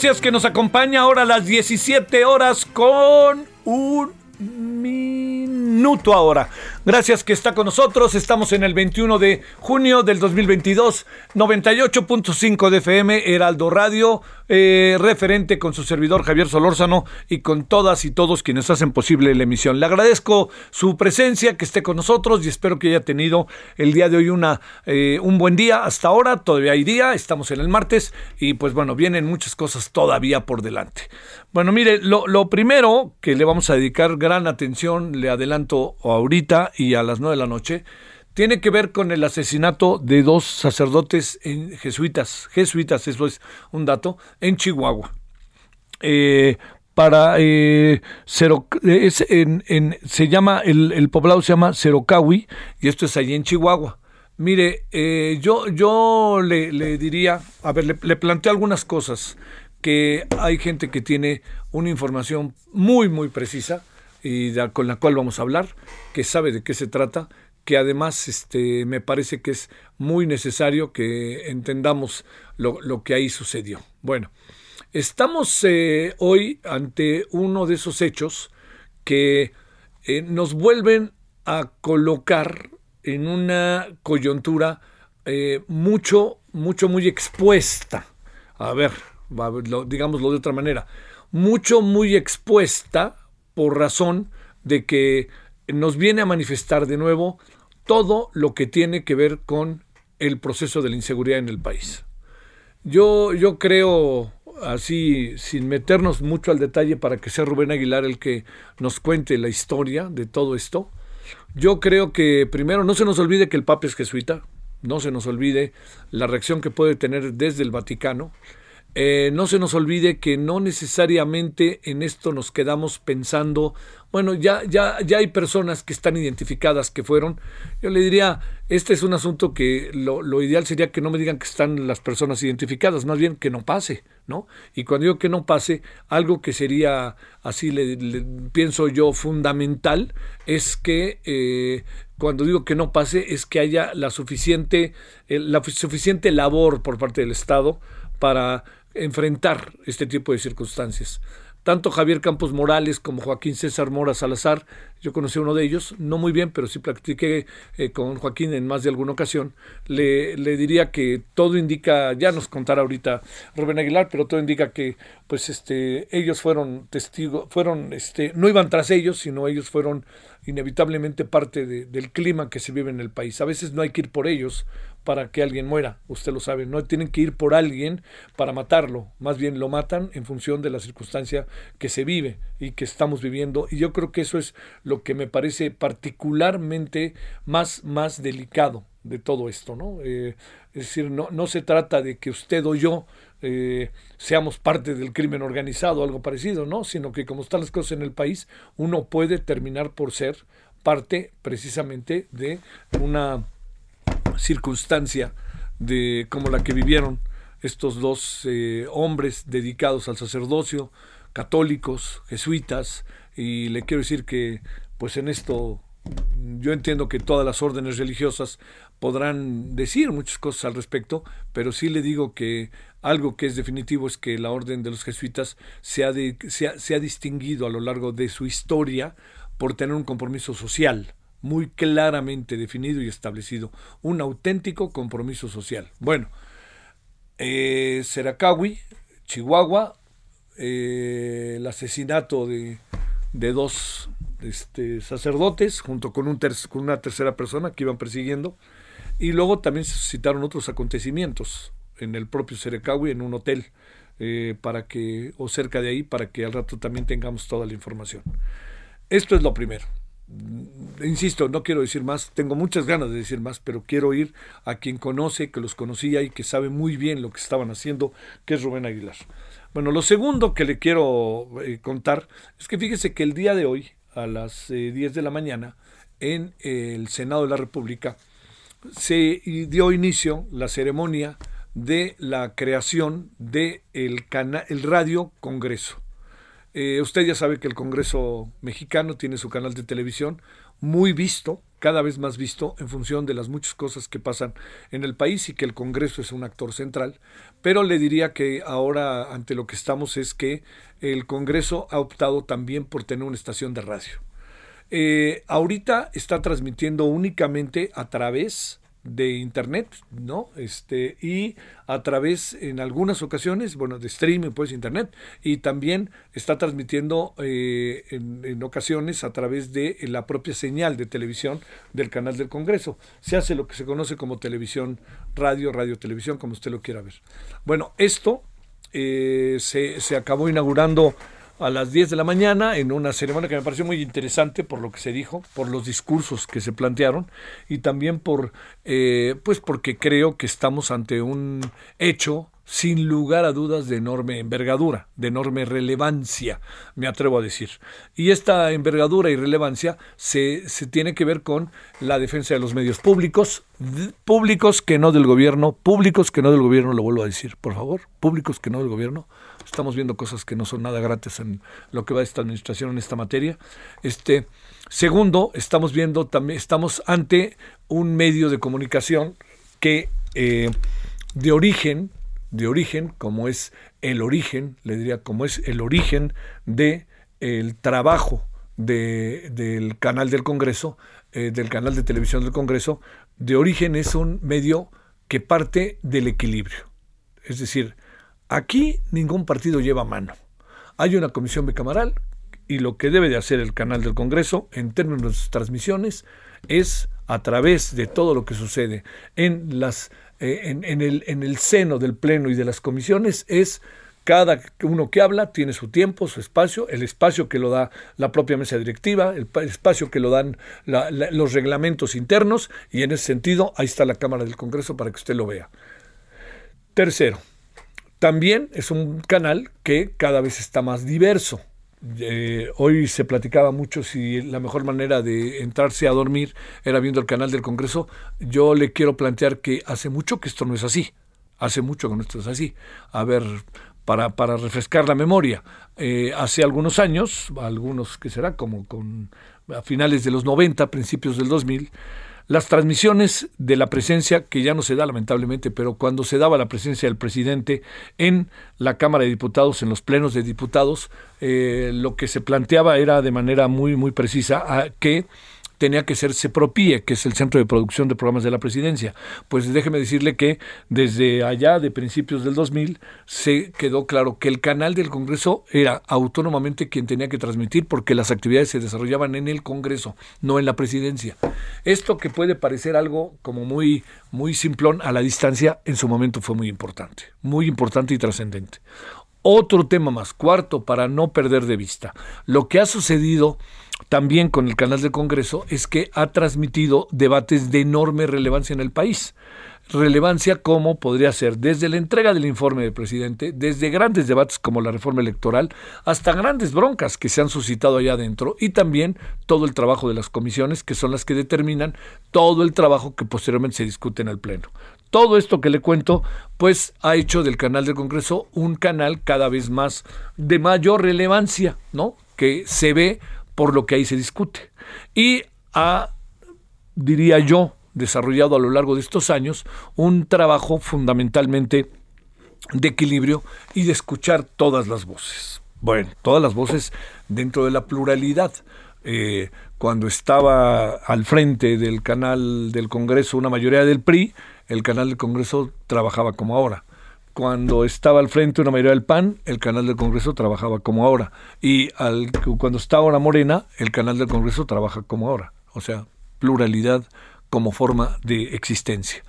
Gracias que nos acompaña ahora a las 17 horas con un minuto ahora. Gracias que está con nosotros, estamos en el 21 de junio del 2022, 98.5 de FM, Heraldo Radio, eh, referente con su servidor Javier Solórzano y con todas y todos quienes hacen posible la emisión. Le agradezco su presencia, que esté con nosotros y espero que haya tenido el día de hoy una, eh, un buen día hasta ahora. Todavía hay día, estamos en el martes y pues bueno, vienen muchas cosas todavía por delante. Bueno, mire, lo, lo primero que le vamos a dedicar gran atención, le adelanto ahorita y a las nueve de la noche, tiene que ver con el asesinato de dos sacerdotes jesuitas, jesuitas, eso es un dato, en Chihuahua. Eh, para eh, en- se llama el, poblado se llama Cerocahui y esto es allí en Chihuahua. Mire, eh, yo, yo le, le diría, a ver, le, le planteo algunas cosas que hay gente que tiene una información muy, muy precisa y con la cual vamos a hablar, que sabe de qué se trata, que además este, me parece que es muy necesario que entendamos lo, lo que ahí sucedió. Bueno, estamos eh, hoy ante uno de esos hechos que eh, nos vuelven a colocar en una coyuntura eh, mucho, mucho, muy expuesta. A ver, digámoslo de otra manera. Mucho, muy expuesta por razón de que nos viene a manifestar de nuevo todo lo que tiene que ver con el proceso de la inseguridad en el país. Yo, yo creo, así, sin meternos mucho al detalle para que sea Rubén Aguilar el que nos cuente la historia de todo esto, yo creo que primero no se nos olvide que el Papa es jesuita, no se nos olvide la reacción que puede tener desde el Vaticano, eh, no se nos olvide que no necesariamente en esto nos quedamos pensando, bueno, ya, ya, ya hay personas que están identificadas que fueron. Yo le diría, este es un asunto que lo, lo ideal sería que no me digan que están las personas identificadas, más bien que no pase, ¿no? Y cuando digo que no pase, algo que sería así, le, pienso yo, fundamental, es que eh, cuando digo que no pase, es que haya la suficiente, eh, la suficiente labor por parte del Estado para enfrentar este tipo de circunstancias. Tanto Javier Campos Morales como Joaquín César Mora Salazar, yo conocí a uno de ellos, no muy bien, pero sí platiqué eh, con Joaquín en más de alguna ocasión, le, le diría que todo indica, ya nos contará ahorita Rubén Aguilar, pero todo indica que pues este ellos fueron testigos, fueron este no iban tras ellos, sino ellos fueron inevitablemente parte de- del clima que se vive en el país. A veces no hay que ir por ellos para que alguien muera, usted lo sabe, no tienen que ir por alguien para matarlo, más bien lo matan en función de la circunstancia que se vive y que estamos viviendo y yo creo que eso es lo que me parece particularmente más, más delicado de todo esto, ¿no? Eh, es decir, no, no se trata de que usted o yo eh, seamos parte del crimen organizado algo parecido, ¿no? Sino que como están las cosas en el país, uno puede terminar por ser parte precisamente de una circunstancia de como la que vivieron estos dos eh, hombres dedicados al sacerdocio, católicos, jesuitas, y le quiero decir que pues en esto yo entiendo que todas las órdenes religiosas podrán decir muchas cosas al respecto, pero sí le digo que algo que es definitivo es que la orden de los jesuitas se ha, se ha distinguido a lo largo de su historia por tener un compromiso social muy claramente definido y establecido, un auténtico compromiso social. Bueno, eh, Seracawi, Chihuahua, eh, el asesinato de, de dos este, sacerdotes junto con, un con una tercera persona que iban persiguiendo, y luego también se suscitaron otros acontecimientos en el propio Seracawi, en un hotel, eh, para que, o cerca de ahí, para que al rato también tengamos toda la información. Esto es lo primero. Insisto, no quiero decir más, tengo muchas ganas de decir más, pero quiero ir a quien conoce, que los conocía y que sabe muy bien lo que estaban haciendo, que es Rubén Aguilar. Bueno, lo segundo que le quiero eh, contar es que fíjese que el día de hoy, a las 10 eh, de la mañana, en el Senado de la República, se dio inicio la ceremonia de la creación del de el Radio Congreso. Eh, usted ya sabe que el Congreso mexicano tiene su canal de televisión muy visto, cada vez más visto en función de las muchas cosas que pasan en el país y que el Congreso es un actor central. Pero le diría que ahora ante lo que estamos es que el Congreso ha optado también por tener una estación de radio. Eh, ahorita está transmitiendo únicamente a través de internet, ¿no? Este, y a través, en algunas ocasiones, bueno, de streaming, pues internet, y también está transmitiendo eh, en, ocasiones a través de la propia señal de televisión del canal del Congreso. Se hace lo que se conoce como televisión, radio, radio, televisión, como usted lo quiera ver. Bueno, esto eh, se, se acabó inaugurando a las 10 de la mañana en una ceremonia que me pareció muy interesante por lo que se dijo, por los discursos que se plantearon y también por, eh, pues porque creo que estamos ante un hecho sin lugar a dudas de enorme envergadura, de enorme relevancia, me atrevo a decir. Y esta envergadura y relevancia se, se tiene que ver con la defensa de los medios públicos, públicos que no del gobierno, públicos que no del gobierno, lo vuelvo a decir, por favor, públicos que no del gobierno, Estamos viendo cosas que no son nada gratis en lo que va esta administración en esta materia. Este, segundo, estamos viendo también, estamos ante un medio de comunicación que eh, de origen, de origen, como es el origen, le diría, como es el origen de trabajo del canal del Congreso, eh, del canal de televisión del Congreso, de origen es un medio que parte del equilibrio. Es decir, Aquí ningún partido lleva mano. Hay una comisión bicameral y lo que debe de hacer el canal del Congreso en términos de transmisiones es a través de todo lo que sucede en eh, el seno del pleno y de las comisiones es cada uno que habla tiene su tiempo, su espacio, el espacio que lo da la propia mesa directiva, el espacio que lo dan los reglamentos internos y en ese sentido ahí está la Cámara del Congreso para que usted lo vea. Tercero, también es un canal que cada vez está más diverso. Eh, hoy se platicaba mucho si la mejor manera de entrarse a dormir era viendo el canal del Congreso. Yo le quiero plantear que hace mucho que esto no es así. Hace mucho que esto es así. A ver, para, para refrescar la memoria, eh, hace algunos años, algunos que será como con a finales de los 90, principios del 2000, las transmisiones de la presencia, que ya no se da lamentablemente, pero cuando se daba la presencia del presidente en la Cámara de Diputados, en los plenos de diputados, eh, lo que se planteaba era de manera muy, muy precisa que tenía que ser CEPROPIE, que es el Centro de Producción de Programas de la Presidencia. Pues déjeme decirle que desde allá, de principios del 2000, se quedó claro que el canal del Congreso era autónomamente quien tenía que transmitir porque las actividades se desarrollaban en el Congreso, no en la Presidencia. Esto que puede parecer algo como muy, muy simplón a la distancia, en su momento fue muy importante, muy importante y trascendente. Otro tema más, cuarto, para no perder de vista, lo que ha sucedido también con el canal del Congreso es que ha transmitido debates de enorme relevancia en el país. Relevancia como podría ser desde la entrega del informe del presidente, desde grandes debates como la reforma electoral, hasta grandes broncas que se han suscitado allá adentro y también todo el trabajo de las comisiones que son las que determinan todo el trabajo que posteriormente se discute en el Pleno. Todo esto que le cuento, pues ha hecho del canal del Congreso un canal cada vez más de mayor relevancia, ¿no? Que se ve por lo que ahí se discute. Y a, diría yo, desarrollado a lo largo de estos años un trabajo fundamentalmente de equilibrio y de escuchar todas las voces. Bueno, todas las voces dentro de la pluralidad. Eh, cuando estaba al frente del canal del Congreso una mayoría del PRI, el canal del Congreso trabajaba como ahora. Cuando estaba al frente una mayoría del PAN, el canal del Congreso trabajaba como ahora. Y cuando está ahora Morena, el canal del Congreso trabaja como ahora. O sea, pluralidad como forma de existencia.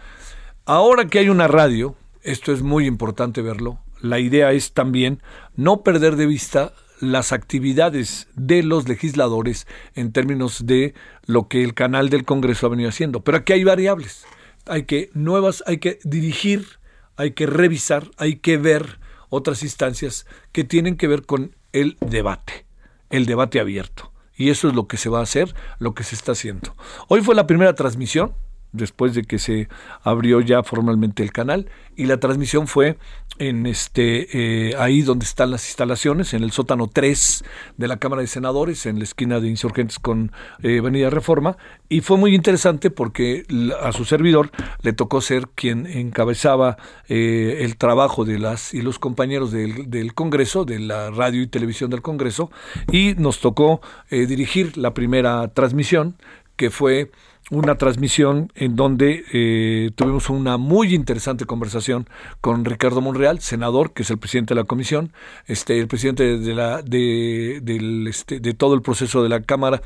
Ahora que hay una radio, esto es muy importante verlo, la idea es también no perder de vista las actividades de los legisladores en términos de lo que el canal del Congreso ha venido haciendo. Pero aquí hay variables. Hay que nuevas, hay que dirigir, hay que revisar, hay que ver otras instancias que tienen que ver con el debate, el debate abierto. Y eso es lo que se va a hacer, lo que se está haciendo. Hoy fue la primera transmisión, después de que se abrió ya formalmente el canal. Y la transmisión fue en este eh, ahí donde están las instalaciones en el sótano 3 de la Cámara de Senadores en la esquina de Insurgentes con eh, Avenida Reforma. Y fue muy interesante porque a su servidor le tocó ser quien encabezaba eh, el trabajo de las y los compañeros del, del, Congreso de la radio y televisión del Congreso. Y nos tocó dirigir la primera transmisión que fue una transmisión en donde eh, tuvimos una muy interesante conversación con Ricardo Monreal, senador, que es el presidente de la comisión, este, el presidente de la de, del, este, de todo el proceso de la Cámara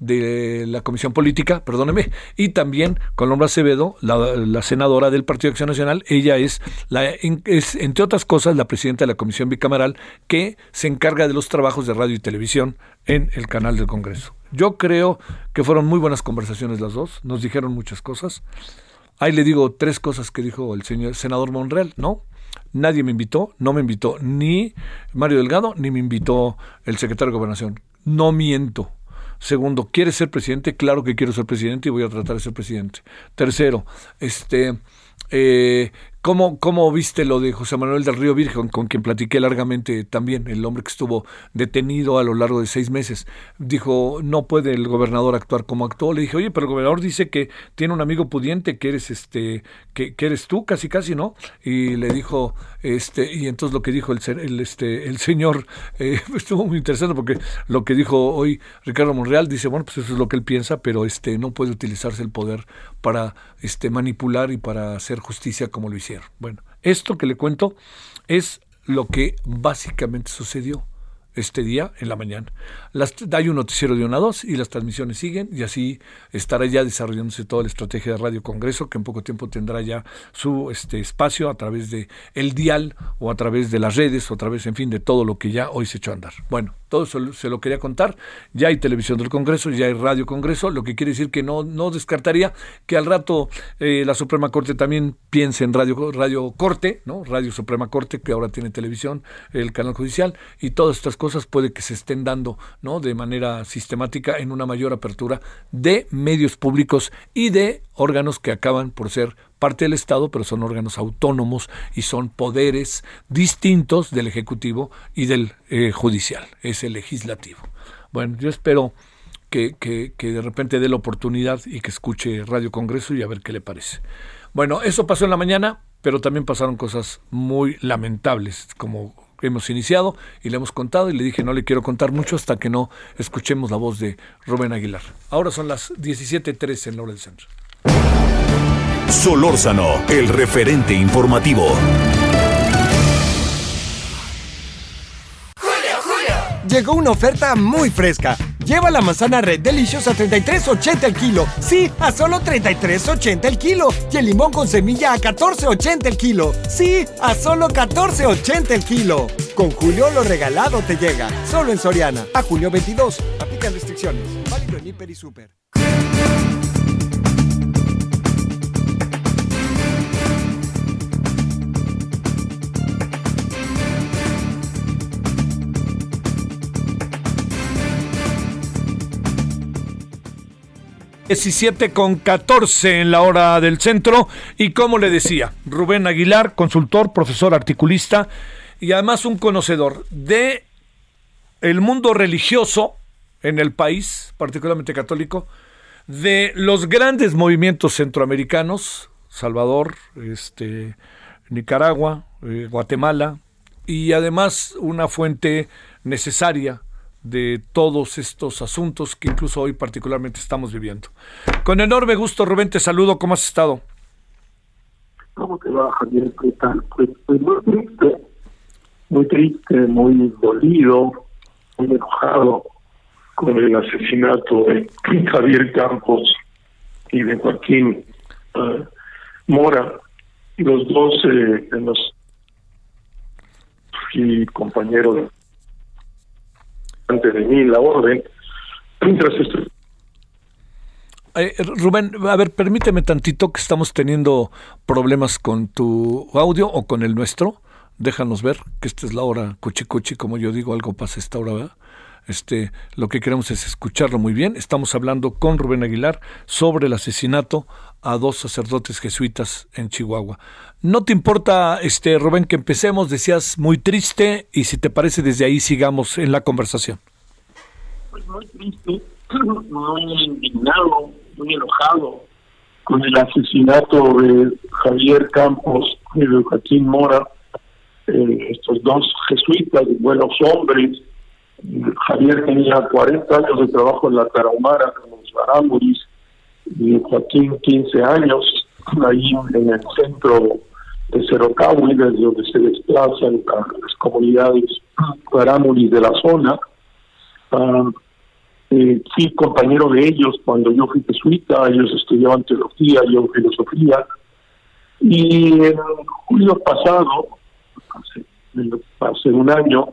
de la Comisión Política, perdóneme, y también con Lombra Acevedo, la, senadora del Partido de Acción Nacional. Ella es, la, es, entre otras cosas, la presidenta de la Comisión Bicameral que se encarga de los trabajos de radio y televisión en el canal del Congreso. Yo creo que fueron muy buenas conversaciones las dos, nos dijeron muchas cosas. Ahí le digo tres cosas que dijo el señor senador Monreal, ¿no? Nadie me invitó, no me invitó ni Mario Delgado, ni me invitó el secretario de Gobernación. No miento. Segundo, ¿quieres ser presidente? Claro que quiero ser presidente y voy a tratar de ser presidente. Tercero, este, eh, ¿Cómo, ¿Cómo viste lo de José Manuel del Río Virgen, con quien platiqué largamente también, el hombre que estuvo detenido a lo largo de seis meses? Dijo, no puede el gobernador actuar como actuó. Le dije, oye, pero el gobernador dice que tiene un amigo pudiente, que eres este, que, que eres tú, casi casi, ¿no? Y le dijo, este, y entonces lo que dijo el, el, este, el señor eh, estuvo muy interesante porque lo que dijo hoy Ricardo Monreal dice, bueno, pues eso es lo que él piensa, pero este, no puede utilizarse el poder para este, manipular y para hacer justicia como lo hicieron. Bueno, esto que le cuento es lo que básicamente sucedió este día en la mañana. Las, hay un noticiero de una a dos y las transmisiones siguen y así estará ya desarrollándose toda la estrategia de Radio Congreso que en poco tiempo tendrá ya su este espacio a través de el dial o a través de las redes o a través en fin de todo lo que ya hoy se echó a andar. Bueno, todo eso se lo quería contar. Ya hay televisión del Congreso, ya hay Radio Congreso, lo que quiere decir que no, no descartaría que al rato eh, la Suprema Corte también piense en Radio, Radio Corte, ¿no? Radio Suprema Corte, que ahora tiene televisión, el canal judicial, y todas estas cosas puede que se estén dando ¿no? de manera sistemática en una mayor apertura de medios públicos y de órganos que acaban por ser parte del Estado, pero son órganos autónomos y son poderes distintos del Ejecutivo y del eh, Judicial, es el legislativo. Bueno, yo espero que, que, de repente dé la oportunidad y que escuche Radio Congreso y a ver qué le parece. Bueno, eso pasó en la mañana, pero también pasaron cosas muy lamentables, como hemos iniciado y le hemos contado y le dije no le quiero contar mucho hasta que no escuchemos la voz de Rubén Aguilar. Ahora son las 17.13 en la hora del centro. Solórzano, el referente informativo. Llegó una oferta muy fresca. Lleva la manzana Red Delicious a 33.80 el kilo. Sí, a solo 33.80 el kilo. Y el limón con semilla a 14.80 el kilo. Sí, a solo 14.80 el kilo. Con Julio lo regalado te llega. Solo en Soriana. A julio 22. Aplican restricciones. Válido en Hiper y Super. ...17 con 14 en la hora del centro. Y como le decía, Rubén Aguilar, consultor, profesor, articulista y además un conocedor de el mundo religioso en el país, particularmente católico, de los grandes movimientos centroamericanos, Salvador, este, Nicaragua, eh, Guatemala, y además una fuente necesaria de todos estos asuntos que incluso hoy particularmente estamos viviendo. Con enorme gusto, Rubén, te saludo. ¿Cómo has estado? ¿Cómo te va, Javier? ¿Qué tal? Pues, pues, muy triste, muy triste, muy dolido, muy enojado con el asesinato de Javier Campos y de Joaquín uh, Mora, los dos eh, de los y compañeros antes de mí la orden, mientras esto eh, Rubén, a ver, permíteme tantito que estamos teniendo problemas con tu audio o con el nuestro. Déjanos ver que esta es la hora cuchi cuchi, como yo digo, algo pasa esta hora. Este, lo que queremos es escucharlo muy bien. Estamos hablando con Rubén Aguilar sobre el asesinato a dos sacerdotes jesuitas en Chihuahua. ¿No te importa, este, Rubén, que empecemos? Decías muy triste y si te parece desde ahí sigamos en la conversación. Pues muy triste, muy indignado, muy enojado con el asesinato de Javier Campos y de Joaquín Mora, eh, estos dos jesuitas, buenos hombres. Javier tenía 40 años de trabajo en la Tarahumara con los Barámuris y Joaquín 15 años ahí en el centro de Cerocahui, desde donde se desplazan las comunidades Barámuris de la zona. Ah, eh, fui compañero de ellos cuando yo fui jesuita, ellos estudiaban teología, yo filosofía. Y en julio pasado, hace, un año,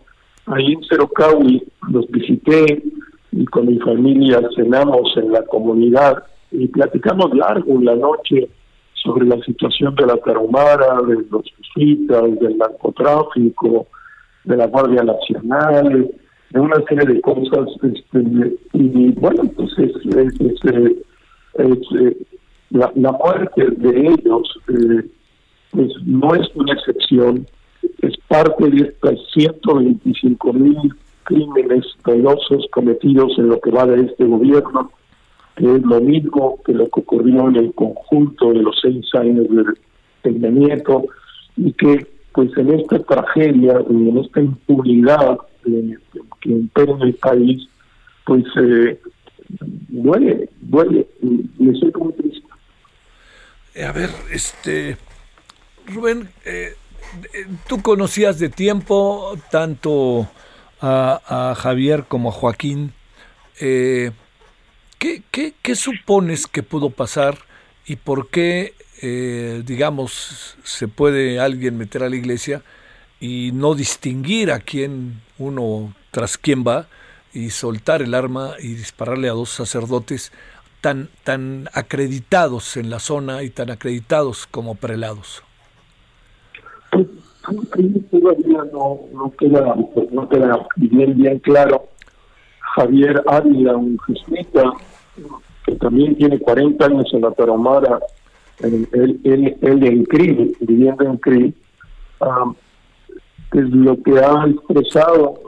ahí en Cerocahui los visité y con mi familia cenamos en la comunidad y platicamos largo en la noche sobre la situación de la Tarahumara, de los jesuitas, del narcotráfico, de la Guardia Nacional, de una serie de cosas. Este, y bueno, pues es, eh, la, la, muerte de ellos eh, no es una excepción, es parte de estas 125 mil crímenes dolosos cometidos en lo que va de este gobierno, que es lo mismo que lo que ocurrió en el conjunto de los seis años del, del Nieto, y que pues en esta tragedia y en esta impunidad que, impera en el país, pues eh, duele, duele, y estoy muy triste. Eh, a ver, este, Rubén, eh, eh, tú conocías de tiempo tanto a, a Javier como a Joaquín. Eh, ¿qué, qué, qué, supones que pudo pasar y por qué, eh, digamos, se puede alguien meter a la iglesia y no distinguir a quién uno tras quién va y soltar el arma y dispararle a dos sacerdotes tan, tan acreditados en la zona y tan acreditados como prelados? Todavía no, no, queda, no queda bien, bien claro. Javier Ávila, un jesuita, que también tiene 40 años en la Tarahumara, él, él, en CRI, viviendo en CRI, um, es lo que ha expresado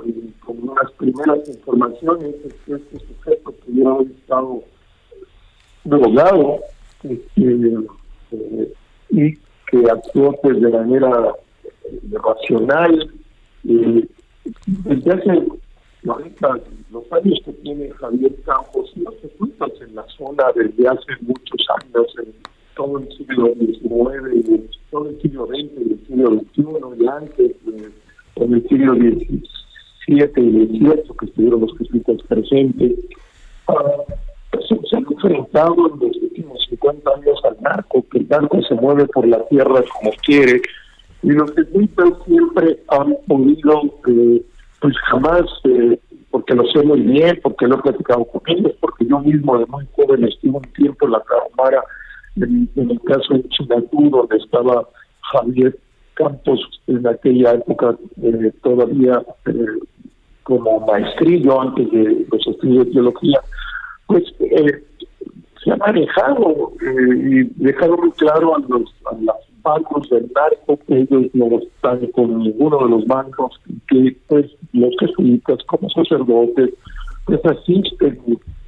con unas primeras informaciones es que este sujeto pudiera haber estado drogado este, eh, y que actuó pues de manera eh, racional y desde hace los años que tiene Javier Campos no se juntan en la zona desde hace muchos años en todo el siglo XIX todo el siglo XX el siglo XXI y antes en el siglo XVII y XVIII que estuvieron los jesuitas presentes pues, se han enfrentado en los últimos 50 años al narco que el narco se mueve por la tierra como quiere y los jesuitas siempre han podido eh, pues jamás eh, porque lo sé muy bien, porque lo he platicado con ellos, porque yo mismo de muy joven estuve un tiempo en la Cámara en, el caso de Chinatú, donde estaba Javier Campos en aquella época eh, todavía eh, como maestrillo antes de los estudios de teología, pues eh, se ha manejado y dejado muy claro a los a las bancos del narco ellos no están con ninguno de los bancos que pues los jesuitas como sacerdotes pues asisten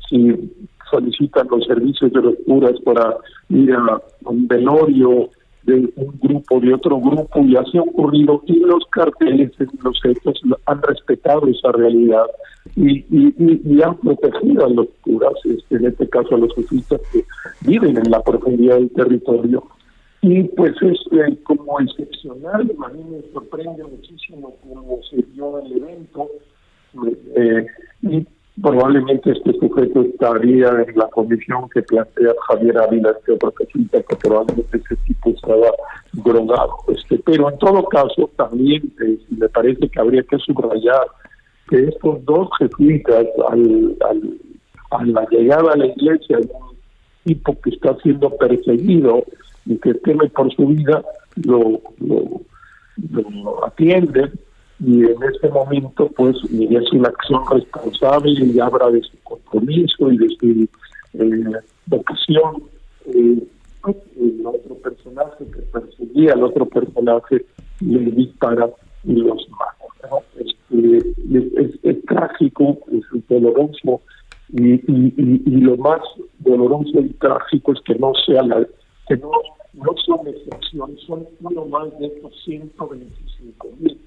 si solicitan los servicios de los curas para ir a un velorio de un grupo, de otro grupo, y así ha ocurrido, y los carteles, los hechos, han respetado esa realidad y, y, han protegido a los curas, este, en este caso a los jesuitas que viven en la profundidad del territorio. Y pues es eh, como excepcional, a mí me sorprende muchísimo cómo se dio el evento, eh, y probablemente este sujeto estaría en la comisión que plantea Javier Ávila, este otro que probablemente ese tipo estaba drogado. Este, pero en todo caso, también eh, me parece que habría que subrayar que estos dos jesuitas, al, al, a la llegada a la iglesia, un tipo que está siendo perseguido y que teme por su vida, lo, lo, atienden y en este momento pues es una acción responsable y habla de su compromiso y de su eh, vocación eh, el otro personaje que perseguía al otro personaje le dispara y los mata este, es, trágico es doloroso y, y, y, lo más doloroso y trágico es que no sea la que no, no son excepciones son uno más de estos 125 mil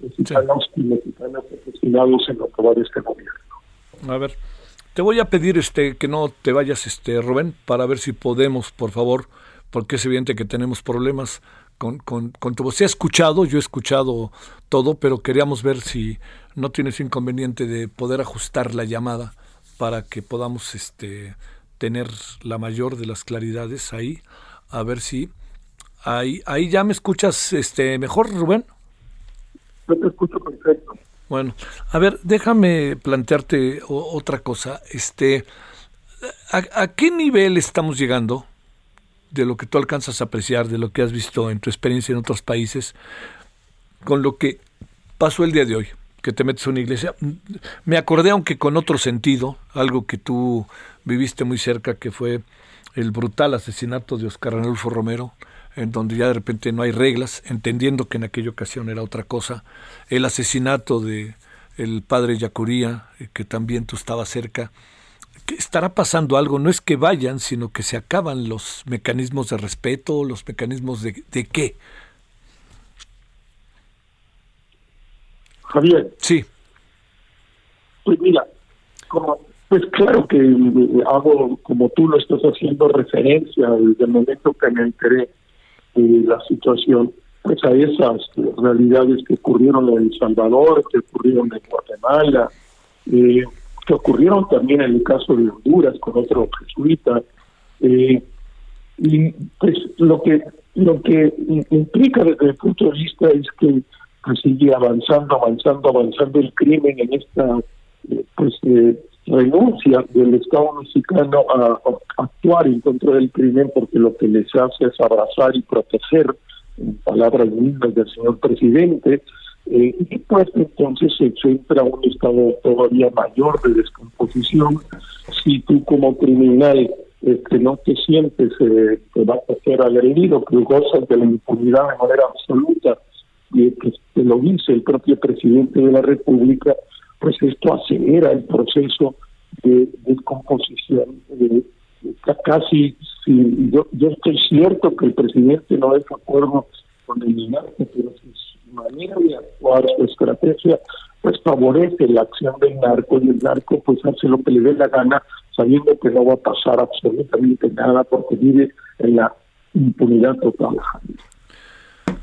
mexicanos y mexicanas asesinados en acabar este gobierno. A ver, te voy a pedir este que no te vayas, este Rubén, para ver si podemos, por favor, porque es evidente que tenemos problemas con, con, con tu voz. Se ha escuchado, yo he escuchado todo, pero queríamos ver si no tienes inconveniente de poder ajustar la llamada para que podamos este tener la mayor de las claridades ahí, a ver si ahí ahí ya me escuchas este mejor, Rubén. Yo te escucho perfecto. Bueno, a ver, déjame plantearte otra cosa. Este, ¿a, qué nivel estamos llegando de lo que tú alcanzas a apreciar, de lo que has visto en tu experiencia en otros países, con lo que pasó el día de hoy? que te metes a una iglesia. Me acordé, aunque con otro sentido, algo que tú viviste muy cerca, que fue el brutal asesinato de Oscar Arnulfo Romero, en donde ya de repente no hay reglas, entendiendo que en aquella ocasión era otra cosa, el asesinato de el padre Yacuría, eh, que también tú estabas cerca, que estará pasando algo, no es que vayan, sino que se acaban los mecanismos de respeto, los mecanismos de, de qué. Javier. Sí. Pues mira, como pues claro que eh, hago, como tú lo estás haciendo, referencia desde el momento que me enteré la situación pues a esas realidades que ocurrieron en El Salvador, que ocurrieron en Guatemala, eh, que ocurrieron también en el caso de Honduras con otro jesuita. Eh, y pues lo que lo que implica desde el punto de vista es que pues, sigue avanzando, avanzando, avanzando el crimen en esta eh, pues renuncia del Estado mexicano a, actuar en contra del crimen porque lo que les hace es abrazar y proteger, en palabras mismas del señor presidente, eh, y pues entonces se entra un estado todavía mayor de descomposición. Si tú como criminal este, no te sientes eh, que vas a ser agredido, que gozas de la impunidad de manera absoluta, y que lo dice el propio presidente de la República, pues esto acelera el proceso de descomposición. De, casi, si, yo, yo estoy cierto que el presidente no es de acuerdo con el narco, pero su manera de actuar, su estrategia, pues favorece la acción del narco y el narco pues hace lo que le dé la gana, sabiendo que no va a pasar absolutamente nada porque vive en la impunidad total.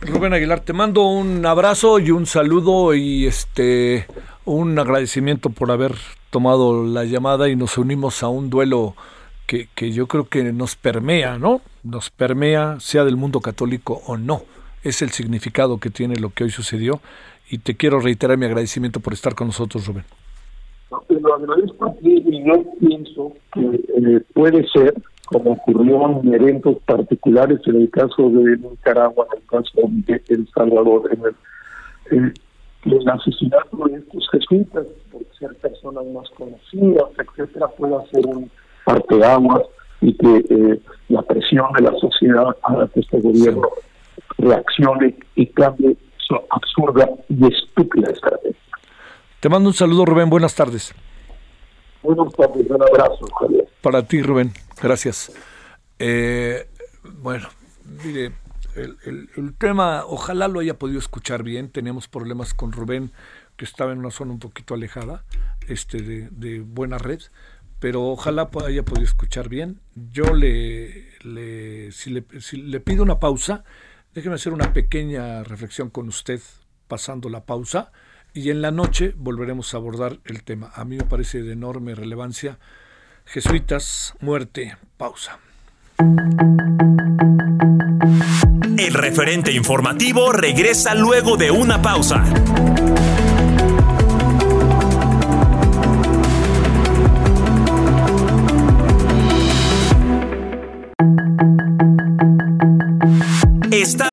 Rubén Aguilar, te mando un abrazo y un saludo y este un agradecimiento por haber tomado la llamada y nos unimos a un duelo que, que yo creo que nos permea, ¿no? Nos permea, sea del mundo católico o no. Es el significado que tiene lo que hoy sucedió y te quiero reiterar mi agradecimiento por estar con nosotros, Rubén. Lo agradezco y yo pienso que eh, puede ser, como ocurrió en eventos particulares en el caso de Nicaragua, en el caso de El Salvador, en el, asesinato de estos jesuitas, por ser personas más conocidas, etcétera, pueda ser un parteaguas y que eh, la presión de la sociedad haga que este gobierno reaccione y cambie su absurda y estúpida estrategia. Te mando un saludo, Rubén. Buenas tardes. Un abrazo, Javier. Para ti, Rubén, gracias. Eh, bueno, mire, el, el, tema, ojalá lo haya podido escuchar bien. Teníamos problemas con Rubén, que estaba en una zona un poquito alejada este, de, de buena red, pero ojalá haya podido escuchar bien. Yo le, le pido una pausa, déjeme hacer una pequeña reflexión con usted pasando la pausa y en la noche volveremos a abordar el tema. A mí me parece de enorme relevancia. Jesuitas, muerte, pausa. El referente informativo regresa luego de una pausa. Está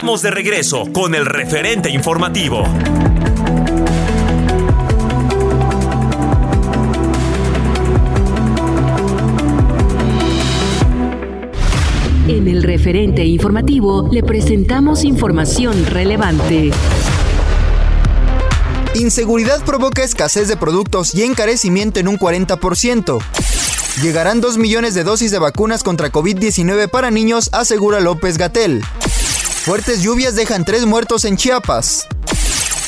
Estamos de regreso con el referente informativo. En el referente informativo le presentamos información relevante. Inseguridad provoca escasez de productos y encarecimiento en un 40%. Llegarán 2 millones de dosis de vacunas contra COVID-19 para niños, asegura López Gatel. Fuertes lluvias dejan tres muertos en Chiapas.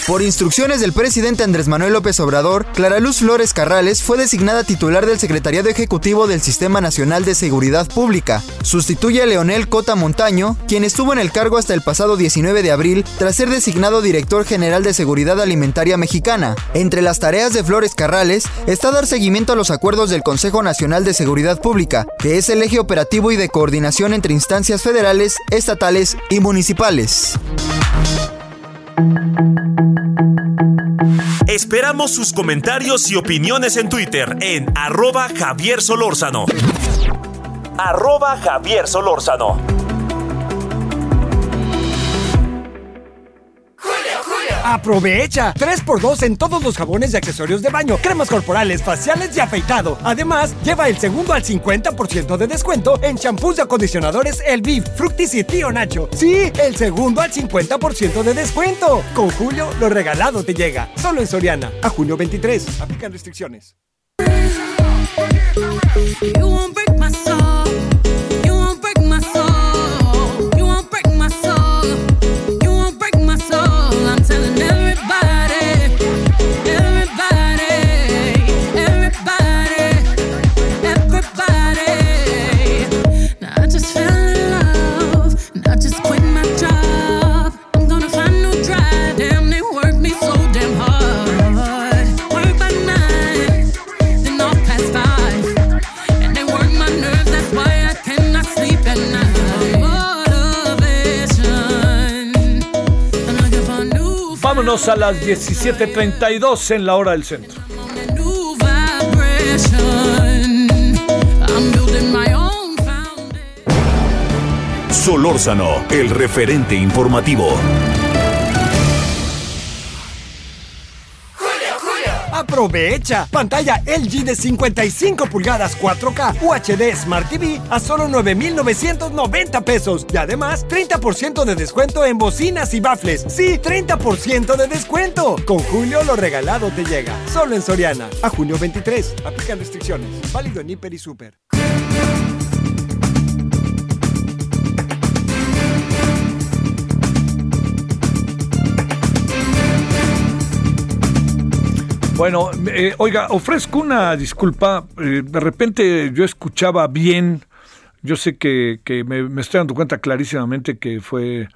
Por instrucciones del presidente Andrés Manuel López Obrador, Clara Luz Flores Carrales fue designada titular del Secretariado Ejecutivo del Sistema Nacional de Seguridad Pública. Sustituye a Leonel Cota Montaño, quien estuvo en el cargo hasta el pasado 19 de abril tras ser designado director general de Seguridad Alimentaria Mexicana. Entre las tareas de Flores Carrales está dar seguimiento a los acuerdos del Consejo Nacional de Seguridad Pública, que es el eje operativo y de coordinación entre instancias federales, estatales y municipales. Esperamos sus comentarios y opiniones en Twitter en arroba Javier Solórzano. Arroba Javier Solórzano. Aprovecha 3x2 en todos los jabones y accesorios de baño, cremas corporales, faciales y afeitado. Además, lleva el segundo al 50% de descuento en champús y acondicionadores El Viv, Fructis y Tío Nacho. Sí, el segundo al 50% de descuento. Con Julio, lo regalado te llega. Solo en Soriana. A junio 23. Aplican restricciones. A las 17:32 en la hora del centro. Solórzano, el referente informativo. Aprovecha. Pantalla LG de 55 pulgadas 4K UHD Smart TV a solo 9,990 pesos. Y además, 30% de descuento en bocinas y bafles. Sí, 30% de descuento. Con Julio lo regalado te llega. Solo en Soriana. A junio 23. Aplican restricciones. Válido en Hiper y Super. Bueno, eh, oiga, ofrezco una disculpa. eh, de repente yo escuchaba bien. Yo sé que, que me, me estoy dando cuenta clarísimamente que fue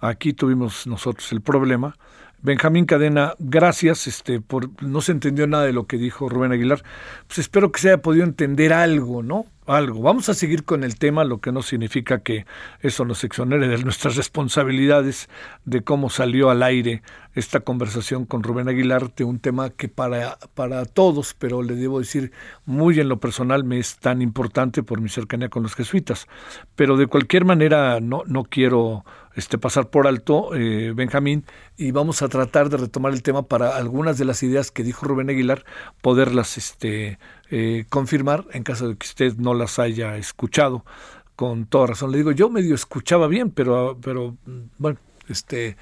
aquí tuvimos nosotros el problema. Benjamín Cadena, gracias, este, por no se entendió nada de lo que dijo Rubén Aguilar. Pues espero que se haya podido entender algo, ¿no? Algo. Vamos a seguir con el tema, lo que no significa que eso nos exonere de nuestras responsabilidades de cómo salió al aire esta conversación con Rubén Aguilar de un tema que para, para todos, pero le debo decir muy en lo personal me es tan importante por mi cercanía con los jesuitas. Pero de cualquier manera no, no quiero este, pasar por alto, eh, Benjamín, y vamos a tratar de retomar el tema para algunas de las ideas que dijo Rubén Aguilar, poderlas este, eh, confirmar en caso de que usted no las haya escuchado con toda razón. Le digo, yo medio escuchaba bien, pero, pero bueno, este,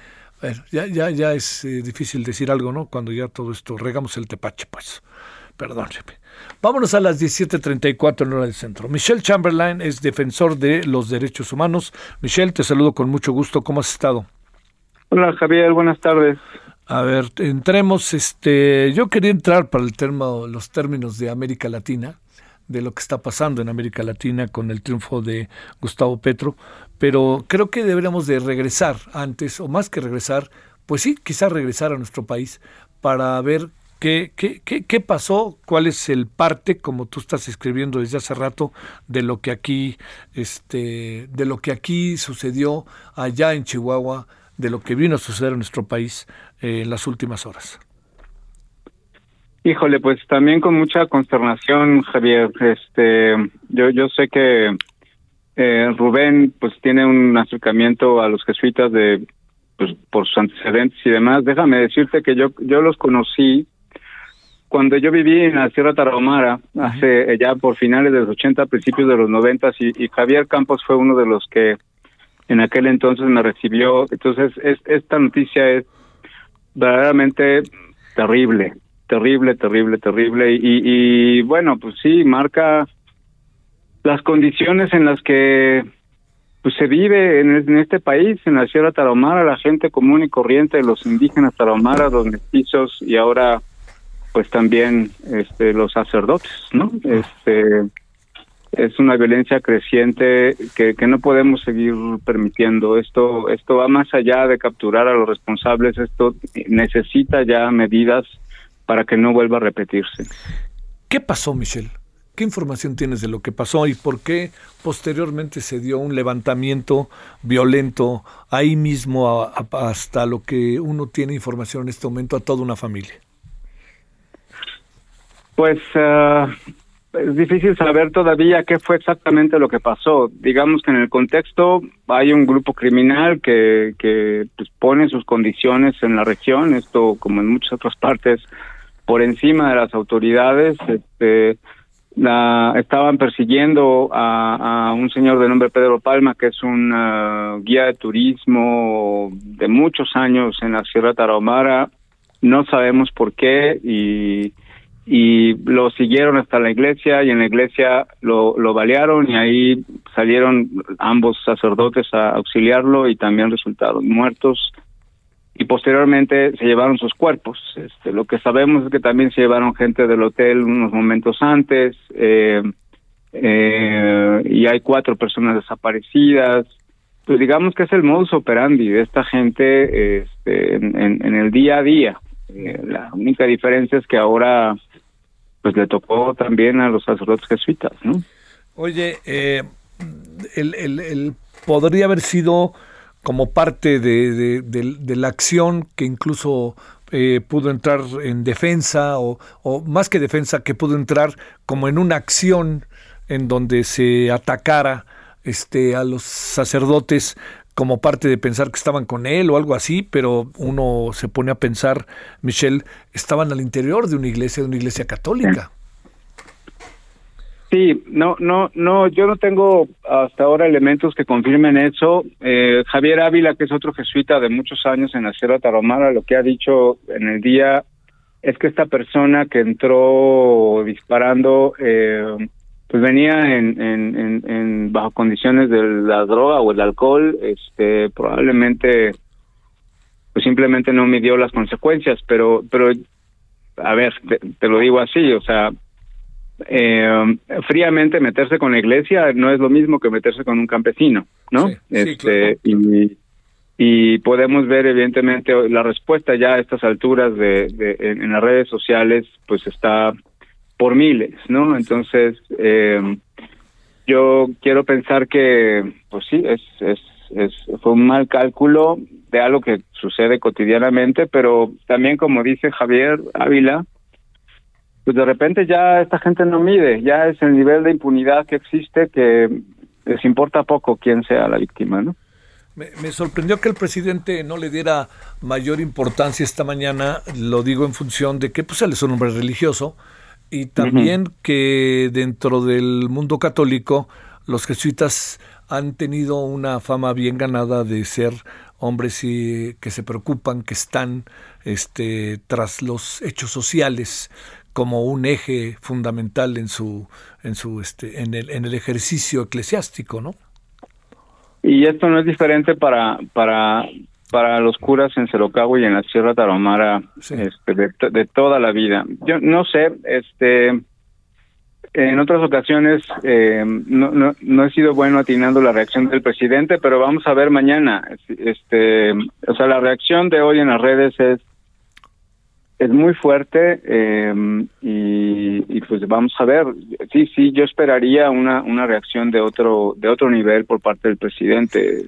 ya, ya, ya es eh, difícil decir algo, ¿no? Cuando ya todo esto, regamos el tepache, pues. Perdón, Vámonos a las 17.34 en hora del centro. Michelle Chamberlain es defensor de los derechos humanos. Michelle, te saludo con mucho gusto. ¿Cómo has estado? Hola, Javier. Buenas tardes. A ver, entremos. Este, yo quería entrar para el termo, los términos de América Latina, de lo que está pasando en América Latina con el triunfo de Gustavo Petro, pero creo que deberíamos de regresar antes, o más que regresar, pues sí, quizás regresar a nuestro país para ver qué, qué, qué, pasó, cuál es el parte, como tú estás escribiendo desde hace rato, de lo que aquí, este, de lo que aquí sucedió allá en Chihuahua, de lo que vino a suceder en nuestro país eh, en las últimas horas. Híjole, pues también con mucha consternación, Javier. Este, yo yo sé que eh, Rubén pues tiene un acercamiento a los jesuitas de pues por sus antecedentes y demás. Déjame decirte que yo yo los conocí cuando yo viví en la Sierra Tarahumara, hace eh, ya por finales de los 80, principios de los 90, y, y, Javier Campos fue uno de los que en aquel entonces me recibió. Entonces, es, esta noticia es verdaderamente terrible terrible, terrible, terrible. Y, y bueno, pues sí, marca las condiciones en las que pues se vive en, este país, en la Sierra Tarahumara, la gente común y corriente, los indígenas tarahumaras, los mestizos y ahora pues también este los sacerdotes, ¿no? Este es una violencia creciente que, que no podemos seguir permitiendo. Esto esto va más allá de capturar a los responsables, esto necesita ya medidas para que no vuelva a repetirse. ¿Qué pasó, Michelle? ¿Qué información tienes de lo que pasó y por qué posteriormente se dio un levantamiento violento ahí mismo hasta lo que uno tiene información en este momento a toda una familia? Pues ah, es difícil saber todavía qué fue exactamente lo que pasó. Digamos que en el contexto hay un grupo criminal que, que pues, pone sus condiciones en la región, esto como en muchas otras partes por encima de las autoridades. Este, estaban persiguiendo a, un señor de nombre Pedro Palma, que es un uh, guía de turismo de muchos años en la Sierra Tarahumara. No sabemos por qué y, y lo siguieron hasta la iglesia y en la iglesia lo, lo balearon y ahí salieron ambos sacerdotes a auxiliarlo y también resultaron muertos y posteriormente se llevaron sus cuerpos. Este, lo que sabemos es que también se llevaron gente del hotel unos momentos antes eh, eh, y hay cuatro personas desaparecidas. Pues digamos que es el modus operandi de esta gente este, en, el día a día. Eh, la única diferencia es que ahora pues le tocó también a los sacerdotes jesuitas, ¿no? Oye, el, el, el podría haber sido como parte de, de, la acción que incluso eh, pudo entrar en defensa o, o, más que defensa, que pudo entrar como en una acción en donde se atacara este, a los sacerdotes como parte de pensar que estaban con él o algo así, pero uno se pone a pensar, Michelle, estaban al interior de una iglesia, de una iglesia católica. Sí, no, no, no, yo no tengo hasta ahora elementos que confirmen eso. Eh, Javier Ávila, que es otro jesuita de muchos años en la Sierra Tarahumara, lo que ha dicho en el día es que esta persona que entró disparando, eh, pues venía en, en, en, bajo condiciones de la droga o el alcohol, este, probablemente, pues simplemente no midió las consecuencias, pero, pero, a ver, te lo digo así, o sea, eh, fríamente meterse con la iglesia no es lo mismo que meterse con un campesino, ¿no? este y, y, podemos ver evidentemente la respuesta ya a estas alturas de, de en, las redes sociales pues está por miles, ¿no? Entonces eh, yo quiero pensar que pues sí es es es, fue un mal cálculo de algo que sucede cotidianamente, pero también como dice Javier Ávila, pues de repente ya esta gente no mide, ya es el nivel de impunidad que existe que les importa poco quién sea la víctima, ¿no? Me, me, sorprendió que el presidente no le diera mayor importancia esta mañana, lo digo en función de que pues él es un hombre religioso y también uh -huh. que dentro del mundo católico los jesuitas han tenido una fama bien ganada de ser hombres y, que se preocupan, que están este, tras los hechos sociales como un eje fundamental en su en su este en el en el ejercicio eclesiástico, ¿no? Y esto no es diferente para para para los curas en Cerocagua y en la Sierra Tarahumara sí. este, de, de, toda la vida. Yo no sé, este en otras ocasiones eh, no, no, no he sido bueno atinando la reacción del presidente, pero vamos a ver mañana. Este, o sea, la reacción de hoy en las redes es es muy fuerte eh, y, y, pues vamos a ver sí sí yo esperaría una una reacción de otro de otro nivel por parte del presidente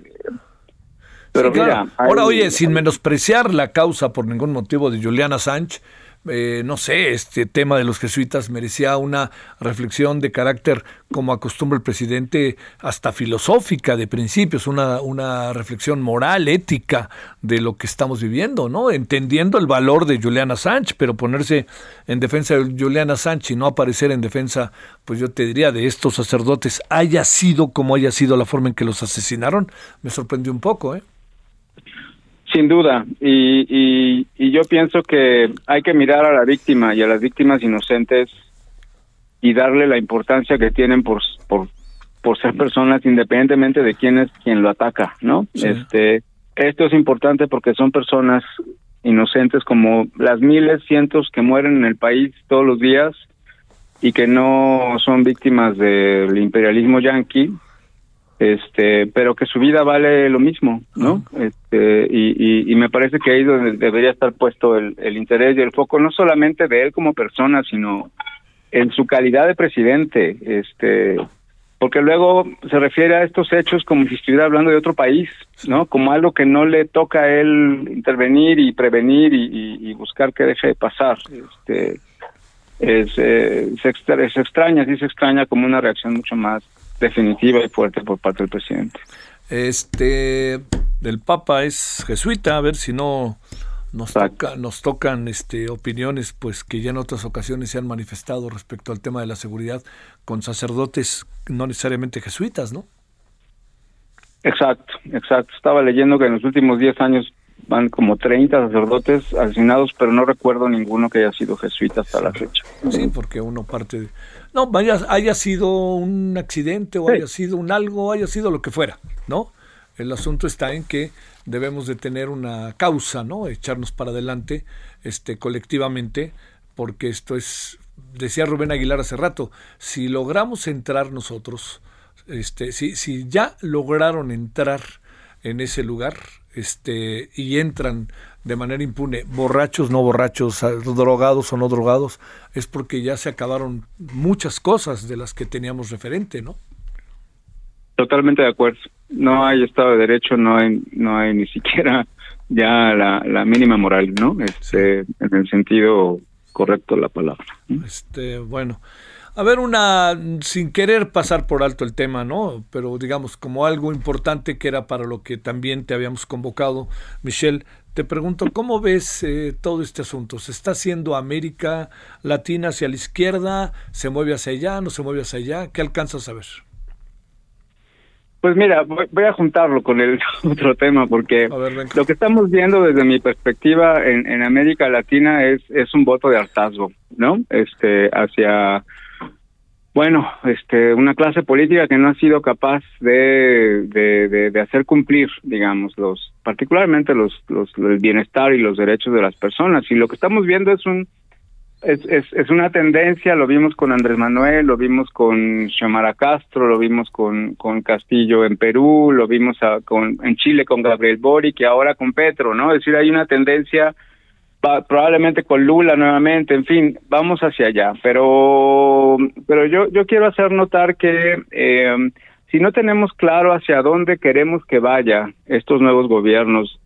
pero sí, claro. ahora hay, oye sin menospreciar la causa por ningún motivo de Juliana Sánchez eh, no sé, este tema de los jesuitas merecía una reflexión de carácter, como acostumbra el presidente, hasta filosófica de principios, una, una reflexión moral, ética de lo que estamos viviendo, ¿no? Entendiendo el valor de Juliana Sánchez, pero ponerse en defensa de Juliana Sánchez y no aparecer en defensa, pues yo te diría, de estos sacerdotes, haya sido como haya sido la forma en que los asesinaron, me sorprendió un poco, ¿eh? Sin duda, y, y, y, yo pienso que hay que mirar a la víctima y a las víctimas inocentes y darle la importancia que tienen por, por, por ser personas independientemente de quién es quien lo ataca, ¿no? Sí. Este, esto es importante porque son personas inocentes como las miles, cientos que mueren en el país todos los días y que no son víctimas del imperialismo yanqui, este pero que su vida vale lo mismo no este y, y, y, me parece que ahí donde debería estar puesto el, el, interés y el foco no solamente de él como persona sino en su calidad de presidente este porque luego se refiere a estos hechos como si estuviera hablando de otro país no como algo que no le toca a él intervenir y prevenir y, y buscar que deje de pasar este es, eh, se, extra, se extraña sí se extraña como una reacción mucho más definitiva y fuerte por parte del presidente. Este del Papa es jesuita, a ver si no nos, toca, nos tocan este opiniones pues que ya en otras ocasiones se han manifestado respecto al tema de la seguridad con sacerdotes no necesariamente jesuitas, ¿no? Exacto, exacto. Estaba leyendo que en los últimos 10 años van como 30 sacerdotes asesinados, pero no recuerdo ninguno que haya sido jesuita hasta la fecha. Sí, porque uno parte de no, vaya, haya sido un accidente o sí. haya sido un algo, haya sido lo que fuera, ¿no? El asunto está en que debemos de tener una causa, ¿no? Echarnos para adelante este, colectivamente, porque esto es, decía Rubén Aguilar hace rato, si logramos entrar nosotros, este, si, si ya lograron entrar en ese lugar este, y entran de manera impune, borrachos, no borrachos, drogados o no drogados, es porque ya se acabaron muchas cosas de las que teníamos referente, ¿no? Totalmente de acuerdo. No hay Estado de Derecho, no hay, no hay ni siquiera ya la, la mínima moral, ¿no? Este, sí. En el sentido correcto de la palabra. Este, bueno. A ver, una, sin querer pasar por alto el tema, ¿no? Pero digamos, como algo importante que era para lo que también te habíamos convocado, Michelle, te pregunto, ¿cómo ves eh, todo este asunto? ¿Se está haciendo América Latina hacia la izquierda? ¿Se mueve hacia allá? ¿No se mueve hacia allá? ¿Qué alcanzas a ver? Pues mira, voy a juntarlo con el otro tema porque ver, lo que estamos viendo desde mi perspectiva en, en América Latina es, es un voto de hartazgo, ¿no? Este, hacia bueno, este, una clase política que no ha sido capaz de, de, de, de hacer cumplir, digamos, los, particularmente los, los, el bienestar y los derechos de las personas. Y lo que estamos viendo es un, es, es, es una tendencia, lo vimos con Andrés Manuel, lo vimos con Xiomara Castro, lo vimos con, con Castillo en Perú, lo vimos con, en Chile con Gabriel Boric y ahora con Petro, ¿no? Es decir, hay una tendencia probablemente con Lula nuevamente, en fin, vamos hacia allá. Pero, pero yo, yo quiero hacer notar que eh, si no tenemos claro hacia dónde queremos que vaya estos nuevos gobiernos,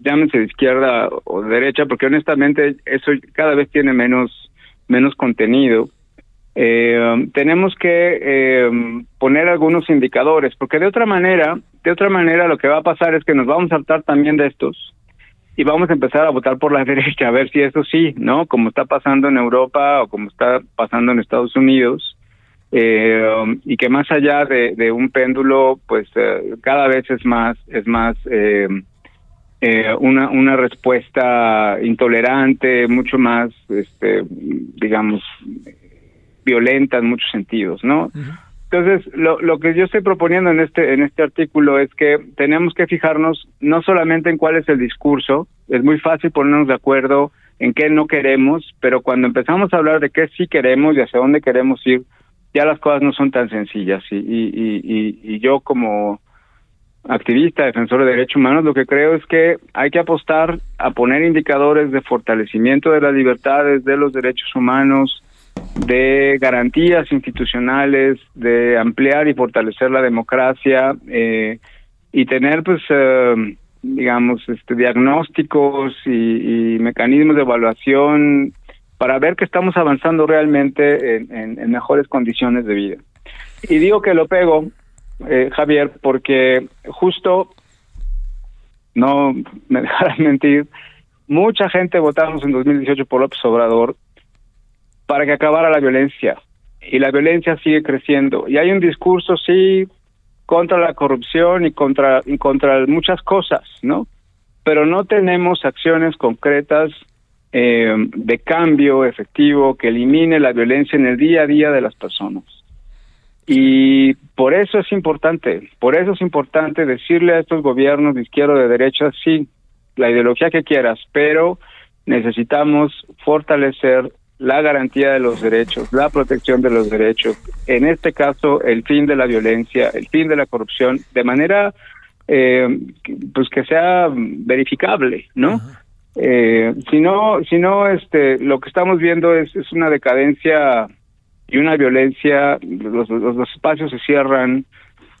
llámense de izquierda o de derecha, porque honestamente eso cada vez tiene menos, menos contenido, eh, tenemos que eh, poner algunos indicadores, porque de otra manera, de otra manera lo que va a pasar es que nos vamos a saltar también de estos y vamos a empezar a votar por la derecha, a ver si eso sí, ¿no? Como está pasando en Europa o como está pasando en Estados Unidos, eh, y que más allá de, un péndulo, pues eh, cada vez es más, es más eh, eh, una, una respuesta intolerante, mucho más, este, digamos, violenta en muchos sentidos, ¿no? Entonces, lo, lo que yo estoy proponiendo en este en este artículo es que tenemos que fijarnos no solamente en cuál es el discurso, es muy fácil ponernos de acuerdo en qué no queremos, pero cuando empezamos a hablar de qué sí queremos y hacia dónde queremos ir, ya las cosas no son tan sencillas. Y, y, y, y yo como activista, defensor de derechos humanos, lo que creo es que hay que apostar a poner indicadores de fortalecimiento de las libertades, de los derechos humanos, de garantías institucionales, de ampliar y fortalecer la democracia eh, y tener, pues, eh, digamos, este, diagnósticos y, mecanismos de evaluación para ver que estamos avanzando realmente en, en, en mejores condiciones de vida. Y digo que lo pego, eh, Javier, porque justo, no me dejarás mentir, mucha gente votamos en 2018 por López Obrador para que acabara la violencia. Y la violencia sigue creciendo. Y hay un discurso sí contra la corrupción y contra y contra muchas cosas no pero no tenemos acciones concretas eh, de cambio efectivo que elimine la violencia en el día a día de las personas. Y por eso es importante por eso es importante decirle a estos gobiernos de izquierda o de derecha sí la ideología que quieras pero necesitamos fortalecer la garantía de los derechos, la protección de los derechos, en este caso el fin de la violencia, el fin de la corrupción, de manera eh, pues que sea verificable, ¿no? Eh, si no, si no, este, lo que estamos viendo es, es una decadencia y una violencia, los, los, los, espacios se cierran,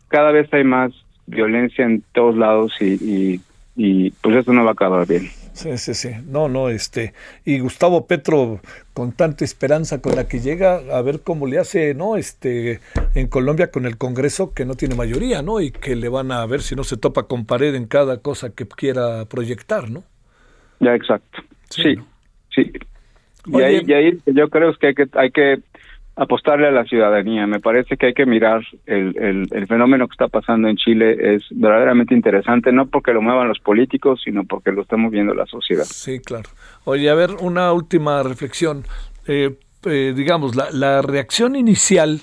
cada vez hay más violencia en todos lados y, y, y pues esto no va a acabar bien. Sí, sí, sí. No, no, este. Y Gustavo Petro, con tanta esperanza con la que llega, a ver cómo le hace, ¿no? Este, en Colombia con el Congreso, que no tiene mayoría, ¿no? Y que le van a ver si no se topa con pared en cada cosa que quiera proyectar, ¿no? Ya, exacto. Sí, sí. ¿no? sí. Y, ahí, y ahí yo creo que hay que, hay que apostarle a la ciudadanía. Me parece que hay que mirar el, el, el, fenómeno que está pasando en Chile. Es verdaderamente interesante, no porque lo muevan los políticos, sino porque lo estamos viendo la sociedad. Sí, claro. Oye, a ver, una última reflexión. Eh, eh, digamos, la, la, reacción inicial,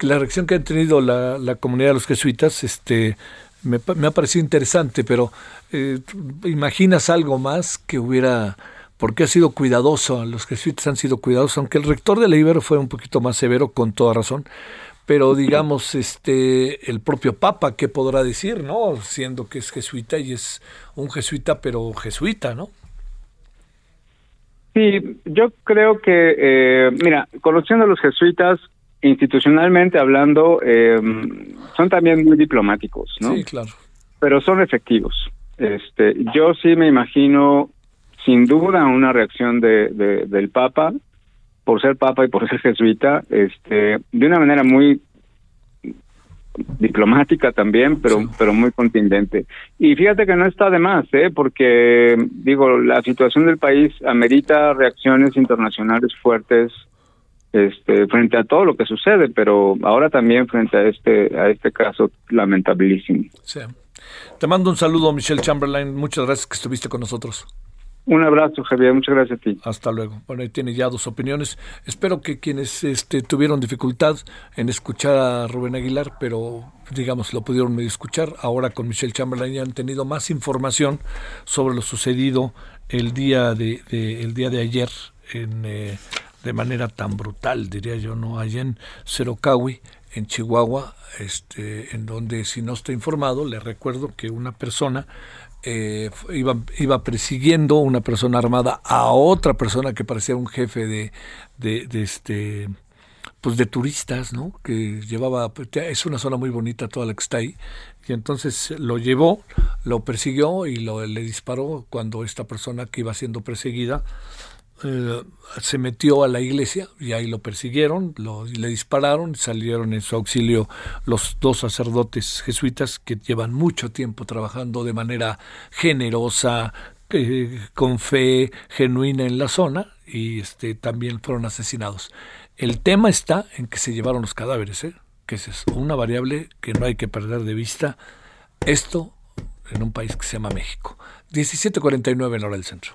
la reacción que ha tenido la, la comunidad de los jesuitas, este, me, me ha parecido interesante, pero eh, ¿imaginas algo más que hubiera porque ha sido cuidadoso, los jesuitas han sido cuidadosos, aunque el rector de la Ibero fue un poquito más severo, con toda razón, pero digamos, este, el propio Papa, ¿qué podrá decir, no? Siendo que es jesuita y es un jesuita, pero jesuita, ¿no? Sí, yo creo que, eh, mira, conociendo a los jesuitas, institucionalmente hablando, eh, son también muy diplomáticos, ¿no? Sí, claro. Pero son efectivos. Este, yo sí me imagino sin duda una reacción de, de, del Papa por ser Papa y por ser jesuita, este, de una manera muy diplomática también, pero sí. pero muy contundente. Y fíjate que no está de más, ¿eh? porque digo, la situación del país amerita reacciones internacionales fuertes este frente a todo lo que sucede, pero ahora también frente a este a este caso lamentabilísimo. Sí. Te mando un saludo, Michelle Chamberlain. Muchas gracias que estuviste con nosotros. Un abrazo, Javier. Muchas gracias a ti. Hasta luego. Bueno, ahí tiene ya dos opiniones. Espero que quienes este, tuvieron dificultad en escuchar a Rubén Aguilar, pero digamos lo pudieron medio escuchar, ahora con Michelle Chamberlain ya han tenido más información sobre lo sucedido el día de, de el día de ayer en, eh, de manera tan brutal, diría yo, no allá en Cerocawi, en Chihuahua, este, en donde si no estoy informado, le recuerdo que una persona eh, iba, iba persiguiendo una persona armada a otra persona que parecía un jefe de, de, de este pues de turistas, ¿no? Que llevaba, pues, es una zona muy bonita toda la que está ahí, y entonces lo llevó, lo persiguió y lo, le disparó cuando esta persona que iba siendo perseguida eh, se metió a la iglesia y ahí lo persiguieron, lo, le dispararon, salieron en su auxilio los dos sacerdotes jesuitas que llevan mucho tiempo trabajando de manera generosa, eh, con fe genuina en la zona y este, también fueron asesinados. El tema está en que se llevaron los cadáveres, ¿eh? que es una variable que no hay que perder de vista. Esto en un país que se llama México. 1749 en hora del centro.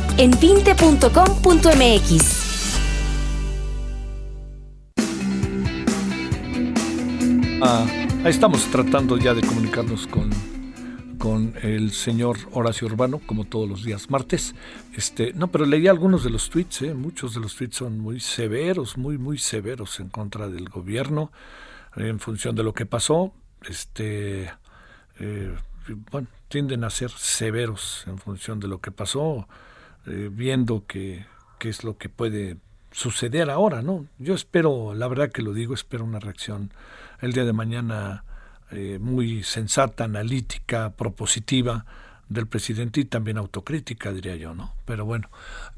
en 20.com.mx. Ah, estamos tratando ya de comunicarnos con, con el señor Horacio Urbano, como todos los días martes. Este, no, pero leí algunos de los tweets, ¿eh? muchos de los tweets son muy severos, muy, muy severos en contra del gobierno, en función de lo que pasó. Este, eh, bueno, tienden a ser severos en función de lo que pasó, eh, viendo que, qué es lo que puede suceder ahora, ¿no? Yo espero, la verdad que lo digo, espero una reacción el día de mañana eh, muy sensata, analítica, propositiva del presidente y también autocrítica, diría yo, ¿no? Pero bueno,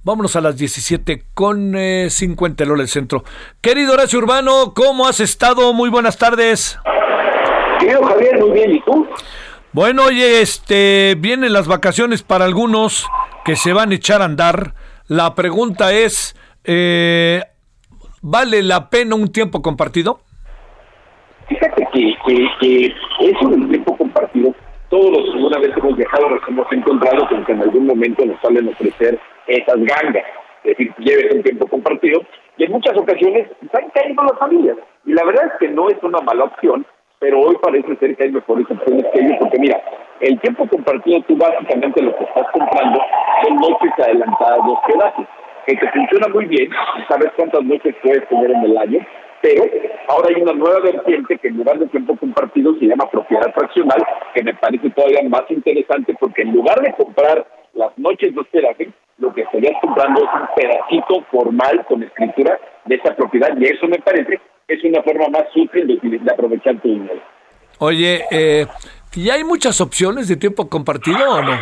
vámonos a las 17 con eh, 50 el centro. Querido Horacio Urbano, ¿cómo has estado? Muy buenas tardes. Querido Javier, muy bien, ¿y tú? Bueno, oye, este, vienen las vacaciones para algunos que se van a echar a andar. La pregunta es, eh, ¿vale la pena un tiempo compartido? Fíjate que, que, que eso del tiempo compartido, todos alguna vez hemos viajado, nos hemos encontrado con que en algún momento nos salen a ofrecer esas gangas. Es decir, lleves un tiempo compartido y en muchas ocasiones han caído las familias. Y la verdad es que no es una mala opción, pero hoy parece ser que hay mejores opciones que ellos, porque mira, el tiempo compartido tú básicamente lo que estás comprando son noches adelantadas de hospedaje, que te funciona muy bien, sabes cuántas noches puedes tener en el año, pero ahora hay una nueva vertiente que en lugar de tiempo compartido se llama propiedad fraccional, que me parece todavía más interesante porque en lugar de comprar las noches de hospedaje, lo que estarías comprando es un pedacito formal con escritura de esa propiedad y eso me parece es una forma más útil de, de aprovechar tu dinero. Oye, eh, ¿y hay muchas opciones de tiempo compartido o no?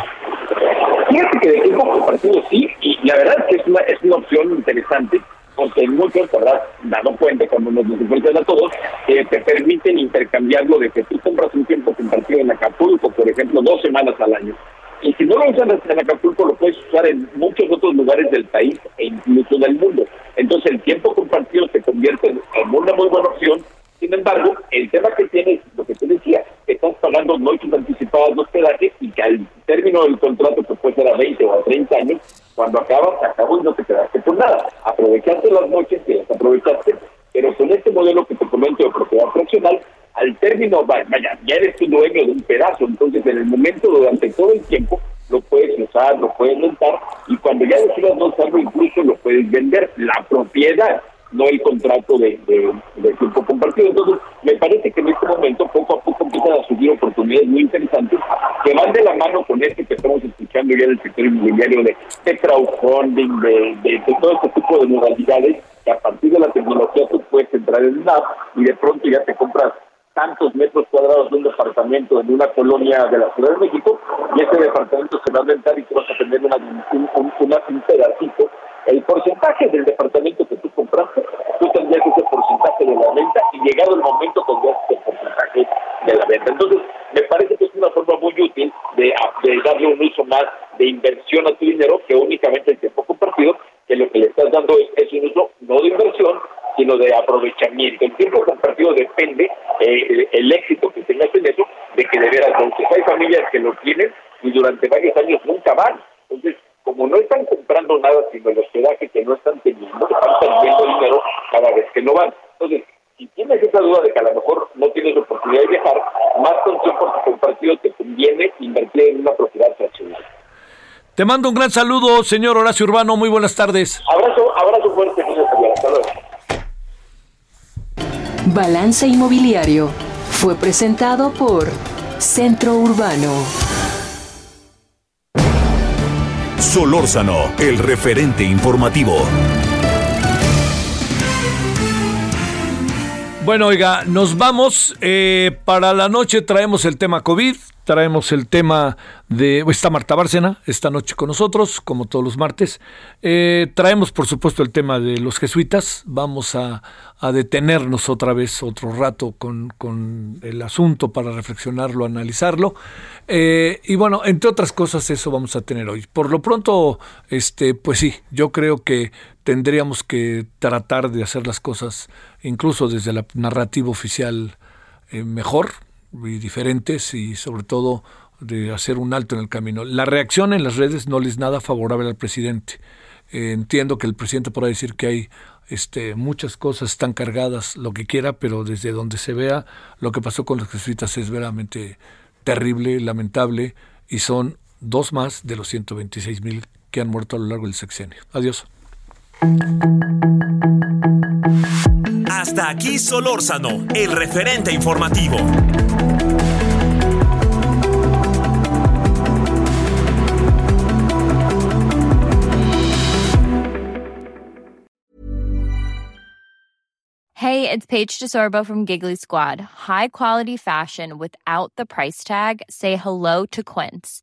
Fíjate que de tiempo compartido sí, y la verdad es que es una, es una opción interesante, porque muchos, ¿verdad? Dado cuenta cuando nos encuentran a todos, que te permiten intercambiarlo de que tú compras un tiempo compartido en Acapulco, por ejemplo, dos semanas al año. Y si no lo usas en Acapulco, lo puedes usar en muchos otros lugares del país e incluso del mundo. Entonces, el tiempo compartido se convierte en una muy buena opción. Sin embargo, el tema que tienes, lo que te decía, estás pagando noches anticipadas de hospedaje y que al término del contrato, que puede ser a 20 o a 30 años, cuando acabas, acabó y no te quedaste por nada. Aprovechaste las noches que las aprovechaste, pero con este modelo que te comento de propiedad fraccional, al término, vaya, ya eres tu dueño de un pedazo, entonces en el momento, durante todo el tiempo, lo puedes usar, lo puedes rentar, y cuando ya decidas no usarlo, incluso lo puedes vender, la propiedad, no el contrato de, tiempo compartido. Entonces, me parece que en este momento, poco a poco, empiezan a surgir oportunidades muy interesantes que van de la mano con este que estamos escuchando ya del sector inmobiliario de, crowdfunding, de, de, todo este tipo de modalidades, que a partir de la tecnología tú puedes entrar en una app y de pronto ya te compras tantos metros cuadrados de un departamento en una colonia de la Ciudad de México y ese departamento se va a rentar y tú vas a tener una, un, un, una, un pedacito. El porcentaje del departamento que tú compraste, tú tendrías ese porcentaje de la venta y llegado el momento tendrías ese porcentaje de la venta. Entonces, me parece que es una forma muy útil de, darle un uso más de inversión a tu dinero que únicamente el tiempo compartido, que lo que le estás dando es un uso no de inversión, sino de aprovechamiento. El tiempo compartido depende eh, el, éxito que tengas en eso, de que de veras lo Hay familias que lo tienen y durante varios años nunca van. Entonces, como no están comprando nada, sino el hospedaje que no están teniendo, están perdiendo dinero cada vez que no van. Entonces, tienes esa duda de que a lo mejor no tienes oportunidad de viajar, más atención porque el partido te conviene invertir en una propiedad fraccionada. Te mando un gran saludo, señor Horacio Urbano. Muy buenas tardes. Abrazo, abrazo fuerte, señor Javier. Hasta luego. Balance Inmobiliario fue presentado por Centro Urbano. Solórzano, el referente informativo. Bueno, oiga, nos vamos. Eh, para la noche traemos el tema COVID, traemos el tema de... Está Marta Bárcena esta noche con nosotros, como todos los martes. Eh, traemos, por supuesto, el tema de los jesuitas. Vamos a, a detenernos otra vez, otro rato, con, con el asunto para reflexionarlo, analizarlo. Eh, y bueno, entre otras cosas, eso vamos a tener hoy. Por lo pronto, este, pues sí, yo creo que tendríamos que tratar de hacer las cosas, incluso desde la narrativa oficial, eh, mejor y diferentes y sobre todo de hacer un alto en el camino. La reacción en las redes no les es nada favorable al presidente. Eh, entiendo que el presidente podrá decir que hay este, muchas cosas están cargadas, lo que quiera, pero desde donde se vea lo que pasó con los jesuitas es verdaderamente terrible, lamentable, y son dos más de los 126 mil que han muerto a lo largo del sexenio. Adiós. Hasta aquí Solórzano, el referente informativo. Hey, it's Paige DeSorbo from Giggly Squad. High quality fashion without the price tag. Say hello to Quince.